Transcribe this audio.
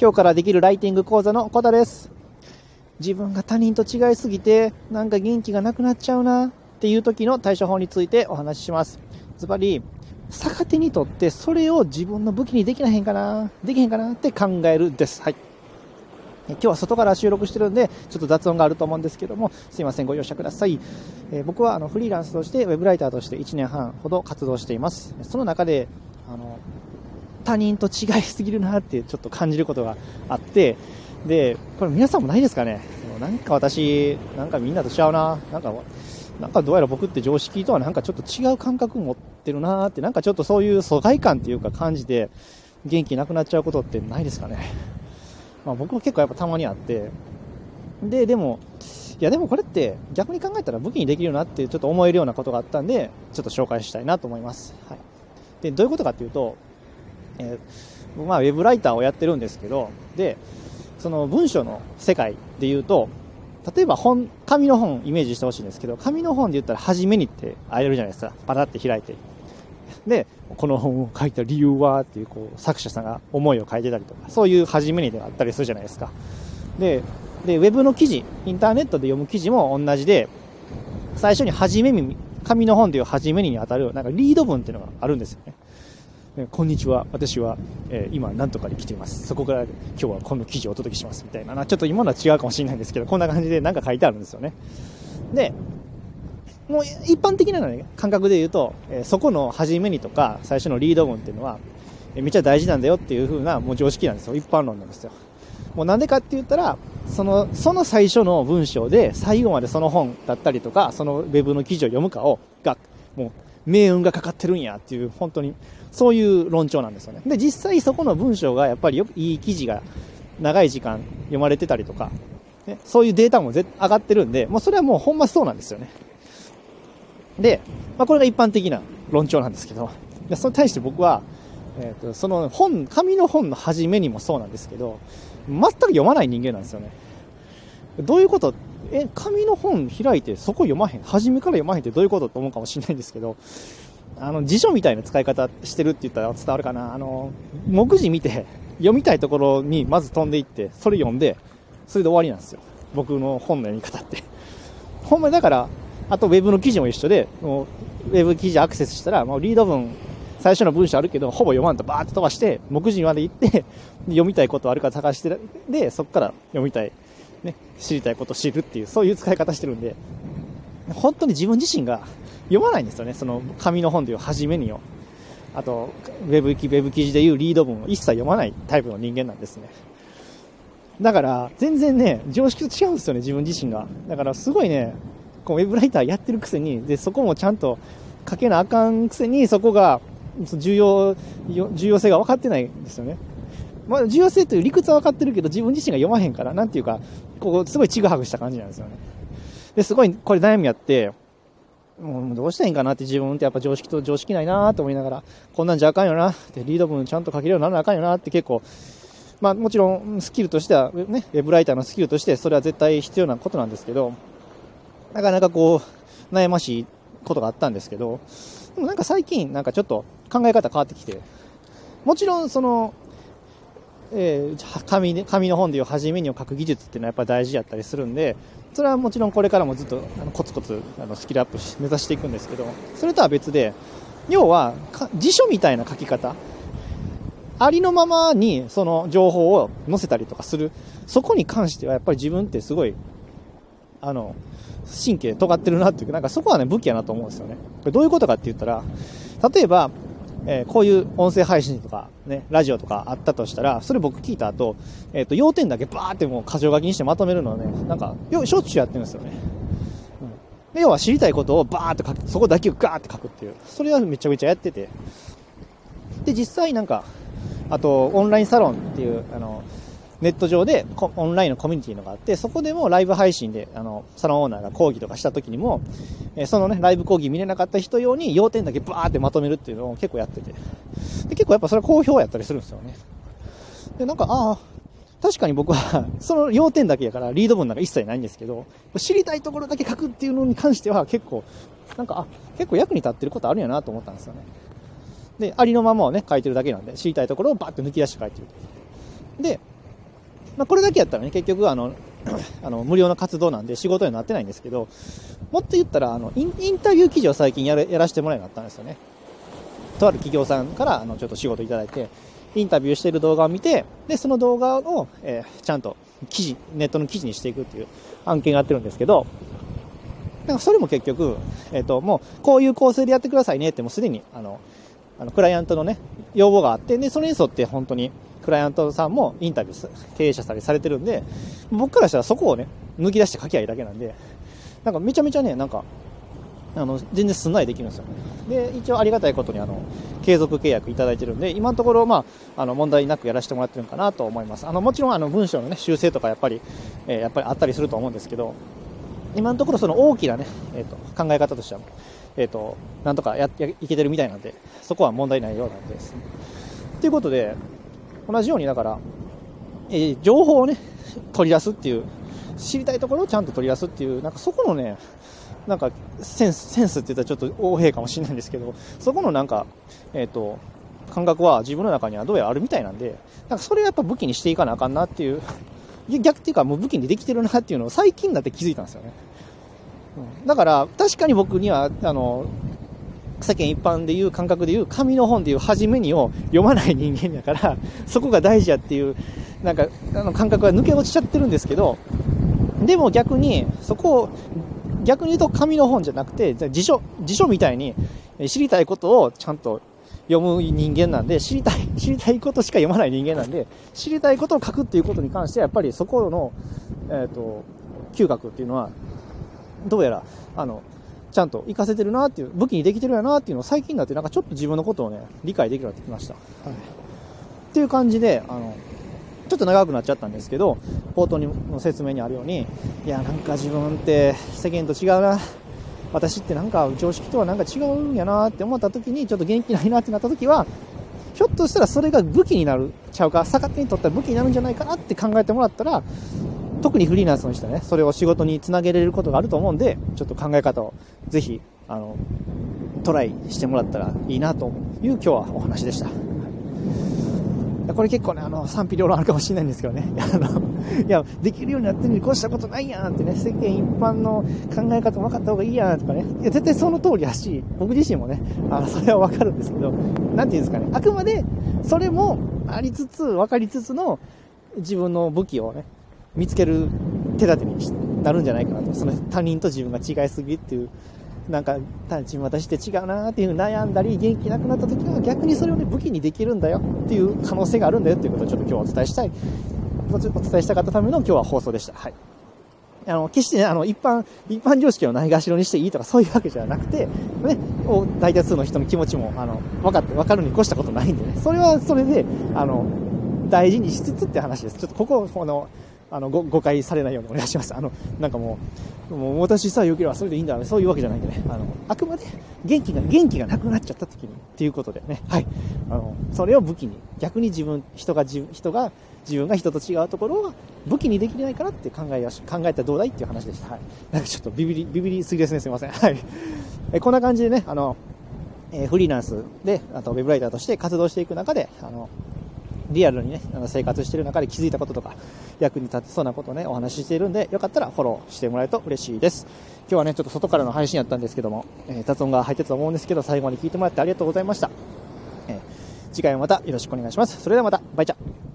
今日からできるライティング講座のコタです。自分が他人と違いすぎて、なんか元気がなくなっちゃうなっていう時の対処法についてお話しします。ズバリ、逆手にとってそれを自分の武器にできなへんかなできへんかなって考えるです。はい。今日は外から収録してるんで、ちょっと雑音があると思うんですけども、すいません、ご容赦ください。えー僕はあのフリーランスとして、ウェブライターとして1年半ほど活動しています。その中で、あの、他人と違いすぎるなってちょっと感じることがあって、で、これ皆さんもないですかね？なんか私、なんかみんなと違うな。なんか、なんかどうやら僕って常識とはなんかちょっと違う感覚持ってるなって、なんかちょっとそういう疎外感っていうか感じて、元気なくなっちゃうことってないですかね？まあ僕も結構やっぱたまにあって、で、でも、いやでもこれって逆に考えたら武器にできるなってちょっと思えるようなことがあったんで、ちょっと紹介したいなと思います。はい。で、どういうことかっていうと、えーまあウェブライターをやってるんですけど、で、その文章の世界で言うと、例えば本、紙の本イメージしてほしいんですけど、紙の本で言ったら初めにってあれるじゃないですか。パタって開いて。で、この本を書いた理由はっていう、こう、作者さんが思いを書いてたりとか、そういう初めにであったりするじゃないですか。で、で、ウェブの記事、インターネットで読む記事も同じで、最初に初めに、紙の本でいう初めにに当たる、なんかリード文っていうのがあるんですよね。こんにちは、私は、えー今、なんとかに来ています。そこから今日はこの記事をお届けします。みたいな。なちょっと今のは違うかもしれないんですけど、こんな感じでなんか書いてあるんですよね。で、もう一般的な、ね、感覚で言うと、えーそこの初めにとか最初のリード文っていうのは、えーめっちゃ大事なんだよっていう風なもう常識なんですよ。一般論なんですよ。もうなんでかって言ったら、その、その最初の文章で最後までその本だったりとか、そのウェブの記事を読むかを、が、もう、命運がかかってるんやっていう、本当に、そういう論調なんですよね。で、実際そこの文章がやっぱりよくいい記事が長い時間読まれてたりとか、ね、そういうデータも上がってるんで、もうそれはもうほんまそうなんですよね。で、まあ、これが一般的な論調なんですけど、でそれに対して僕は、えーと、その本、紙の本の初めにもそうなんですけど、全く読まない人間なんですよね。どういうことえ、紙の本開いてそこ読まへん？初めから読まへんってどういうことと思うかもしれないんですけど、あの、辞書みたいな使い方してるって言ったら伝わるかな？あの、目次見て、読みたいところにまず飛んでいって、それ読んで、それで終わりなんですよ。僕の本の読み方って。ほんまにだから、あとウェブの記事も一緒で、もうウェブ記事アクセスしたら、もうリード文、最初の文章あるけど、ほぼ読まんとバーッと飛ばして、目次まで行って、読みたいことあるか探して、で、そこから読みたい、ね、知りたいことを知るっていう、そういう使い方してるんで、本当に自分自身が読まないんですよね、その紙の本でいう初めにを。あと、ウェブ記、ウェブ記事でいうリード文を一切読まないタイプの人間なんですね。だから、全然ね、常識と違うんですよね、自分自身が。だから、すごいね、こうウェブライターやってるくせに、で、そこもちゃんと書けなあかんくせに、そこが、重要、重要性が分かってないんですよね。まあ、重要性という理屈は分かってるけど、自分自身が読まへんから、なんていうか、こう、すごいちぐはぐした感じなんですよね。で、すごい、これ悩みあって、もうどうしたらいいんかなって自分ってやっぱ常識と常識ないなと思いながら、こんなんじゃあかんよなって、リード文ちゃんと書けるようにならなあかんよなって結構、まあもちろんスキルとしては、ね、ウェブライターのスキルとしてそれは絶対必要なことなんですけど、なかなかこう、悩ましいことがあったんですけど、でもなんか最近なんかちょっと考え方変わってきて、もちろんその、えー紙で紙の本でいう初めにを書く技術っていうのはやっぱ大事やったりするんで、それはもちろんこれからもずっとあのコツコツあのスキルアップし目指していくんですけど、それとは別で、要は辞書みたいな書き方、ありのままにその情報を載せたりとかする、そこに関してはやっぱり自分ってすごい、あの、神経尖ってるなっていうか、なんかそこはね、武器やなと思うんですよね。これどういうことかって言ったら、例えば、えーこういう音声配信とか、ね、ラジオとかあったとしたら、それ僕聞いた後、えっ、と、要点だけバーってもう箇条書きにしてまとめるのはね、なんか、よしょっちゅうやってるんですよね。うんで要は知りたいことをバーって書く、そこだけをガーって書くっていう。それはめちゃめちゃやってて。で、実際なんか、あと、オンラインサロンっていう、あの、ネット上でオンラインのコミュニティのがあって、そこでもライブ配信で、あの、サロンオーナーが講義とかした時にも、えそのね、ライブ講義見れなかった人用に要点だけバーってまとめるっていうのを結構やってて。で結構やっぱそれは好評やったりするんですよね。で、なんか、ああ、確かに僕は、その要点だけやから、リード文なんか一切ないんですけど、知りたいところだけ書くっていうのに関しては結構、なんか、あ、結構役に立ってることあるんやなと思ったんですよね。で、ありのままをね、書いてるだけなんで、知りたいところをバッと抜き出して書いてる。で、まあ、これだけやったらね、結局あの、あの、無料の活動なんで仕事にはなってないんですけど、もっと言ったら、あの、インインタビュー記事を最近ややらせてもらうようになったんですよね。とある企業さんから、あの、ちょっと仕事いただいて、インタビューしている動画を見て、で、その動画を、えー、ちゃんと記事、ネットの記事にしていくっていう案件がやってるんですけど、だかそれも結局、えっ、ー、と、もう、こういう構成でやってくださいねって、もうすでに、あの、あの、クライアントのね、要望があって、で、それに沿って本当に、クライアントさんもインタビュー経営者さんにされてるんで、僕からしたらそこをね、抜き出して書きゃいいだけなんで、なんかめちゃめちゃね、なんか、あの、全然すんなりできるんですよね。で、一応ありがたいことに、あの、継続契約いただいてるんで、今のところ、まあ、あの、問題なくやらせてもらってるのかなと思います。あの、もちろん、あの、文章のね、修正とかやっぱり、えー、やっぱりあったりすると思うんですけど、今のところその大きなね、えっ、ー、と、考え方としては、えっ、ー、と、なんとかやっていけてるみたいなんで、そこは問題ないようなんです。ということで、同じようにだから、えー、情報をね、取り出すっていう、知りたいところをちゃんと取り出すっていう、なんかそこのね、なんかセンス、センスって言ったらちょっと横柄かもしれないんですけど、そこのなんか、えっ、ー、と、感覚は自分の中にはどうやらあるみたいなんで、なんかそれをやっぱ武器にしていかなあかんなっていう逆っていうかもう武器にできてるなっていうのを最近になって気づいたんですよね。だから、確かに僕には、あの、世間一般でいう感覚でいう紙の本でいう初めにを読まない人間やから、そこが大事やっていう、なんか、あの感覚が抜け落ちちゃってるんですけど、でも逆に、そこを、逆に言うと紙の本じゃなくて、辞書、辞書みたいに知りたいことをちゃんと読む人間なんで、知りたい、知りたいことしか読まない人間なんで、知りたいことを書くっていうことに関しては、やっぱりそこの、えっ、ー、と、嗅覚っていうのは、どうやら、あの、ちゃんと活かせてるなっていう、武器にできてるやなっていうのを最近になって、なんかちょっと自分のことをね、理解できるようになってきました。はい。っていう感じで、あの、ちょっと長くなっちゃったんですけど、冒頭の説明にあるように、いや、なんか自分って世間と違うな。私ってなんか常識とはなんか違うんやなって思った時にちょっと元気ないなってなった時はひょっとしたらそれが武器になるちゃうか逆手にとったら武器になるんじゃないかなって考えてもらったら特にフリーランスの人はねそれを仕事につなげれることがあると思うんでちょっと考え方をぜひあのトライしてもらったらいいなという今日はお話でした。これ結構ね、あの、賛否両論あるかもしれないんですけどね。あの、いや、できるようになってるのにこうしたことないやんってね、世間一般の考え方分かった方がいいやんとかね。いや、絶対その通りやし、僕自身もね、あの、それは分かるんですけど、なんていうんですかね、あくまで、それもありつつ、分かりつつの、自分の武器をね、見つける手立てになるんじゃないかなと。その他人と自分が違いすぎっていうなんか、単純私って違うなっていう悩んだり、元気なくなった時は逆にそれをね、武器にできるんだよっていう可能性があるんだよっていうことをちょっと今日はお伝えしたい、お伝えしたかったための今日は放送でした。はい。あの、決してね、あの、一般、一般常識をないがしろにしていいとかそういうわけじゃなくて、ね、大多数の人の気持ちも、あの、分かって、分かるに越したことないんでね、それはそれで、あの、大事にしつつって話です。ちょっとここ、この、あの、誤解されないようにお願いします。あの、なんかもう、もう私さえ良ければそれでいいんだ、そういうわけじゃないんでね。あの、あくまで元気が、元気がなくなっちゃった時にっていうことでね。はい。あの、それを武器に、逆に自分、人が自分、人が、自分が人と違うところは武器にできないからって考えやし、考えたらどうだいっていう話でした。はい。なんかちょっとビビり、ビビりすぎですね。すいません。はい。え、こんな感じでね、あの、えー、フリーランスで、あとウェブライターとして活動していく中で、あの、リアルにね、あの生活してる中で気づいたこととか、役に立てそうなことをね、お話ししているんで、よかったらフォローしてもらえると嬉しいです。今日はね、ちょっと外からの配信やったんですけども、えー、雑音が入ってたと思うんですけど、最後まで聞いてもらってありがとうございました。えー、次回もまたよろしくお願いします。それではまた、バイチャ